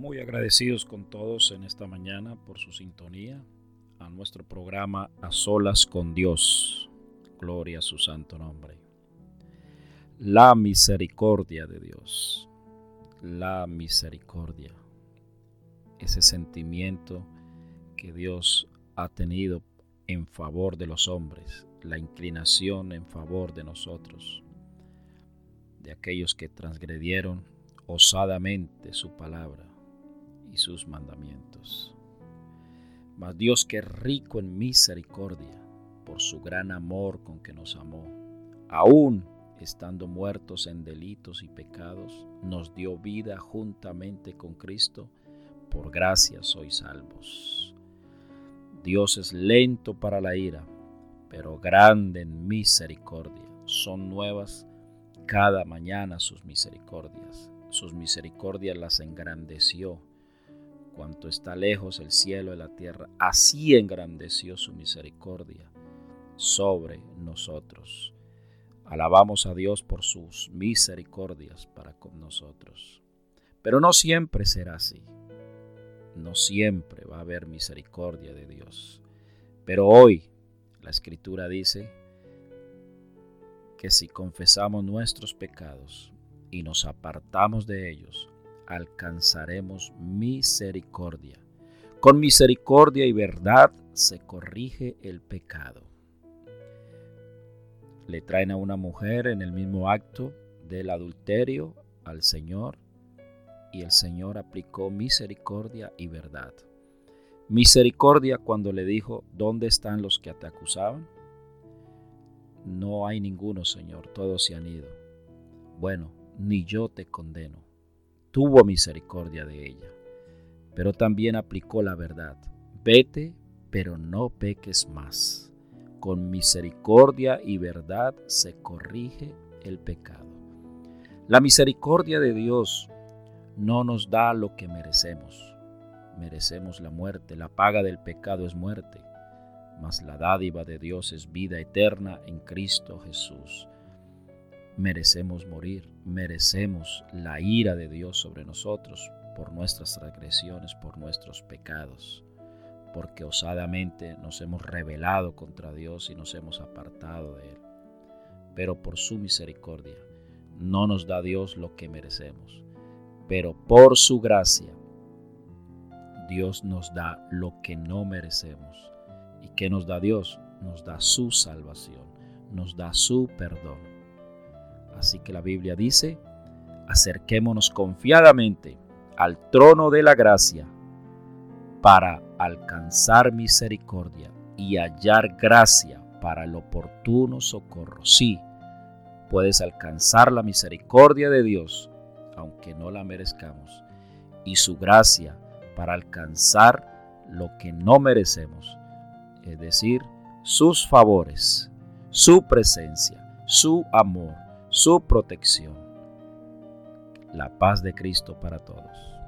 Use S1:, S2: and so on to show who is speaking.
S1: Muy agradecidos con todos en esta mañana por su sintonía a nuestro programa A Solas con Dios. Gloria a su santo nombre. La misericordia de Dios. La misericordia. Ese sentimiento que Dios ha tenido en favor de los hombres, la inclinación en favor de nosotros, de aquellos que transgredieron osadamente su palabra y sus mandamientos. Mas Dios que rico en misericordia, por su gran amor con que nos amó, aún estando muertos en delitos y pecados, nos dio vida juntamente con Cristo, por gracia sois salvos. Dios es lento para la ira, pero grande en misericordia. Son nuevas cada mañana sus misericordias. Sus misericordias las engrandeció cuanto está lejos el cielo de la tierra, así engrandeció su misericordia sobre nosotros. Alabamos a Dios por sus misericordias para con nosotros. Pero no siempre será así. No siempre va a haber misericordia de Dios. Pero hoy la escritura dice que si confesamos nuestros pecados y nos apartamos de ellos, alcanzaremos misericordia. Con misericordia y verdad se corrige el pecado. Le traen a una mujer en el mismo acto del adulterio al Señor y el Señor aplicó misericordia y verdad. Misericordia cuando le dijo, ¿dónde están los que te acusaban? No hay ninguno, Señor, todos se han ido. Bueno, ni yo te condeno tuvo misericordia de ella, pero también aplicó la verdad. Vete, pero no peques más. Con misericordia y verdad se corrige el pecado. La misericordia de Dios no nos da lo que merecemos. Merecemos la muerte, la paga del pecado es muerte, mas la dádiva de Dios es vida eterna en Cristo Jesús merecemos morir, merecemos la ira de Dios sobre nosotros por nuestras transgresiones, por nuestros pecados, porque osadamente nos hemos rebelado contra Dios y nos hemos apartado de Él. Pero por su misericordia no nos da Dios lo que merecemos, pero por su gracia Dios nos da lo que no merecemos. ¿Y qué nos da Dios? Nos da su salvación, nos da su perdón Así que la Biblia dice, acerquémonos confiadamente al trono de la gracia para alcanzar misericordia y hallar gracia para el oportuno socorro. Sí, puedes alcanzar la misericordia de Dios, aunque no la merezcamos, y su gracia para alcanzar lo que no merecemos, es decir, sus favores, su presencia, su amor su protección. La paz de Cristo para todos.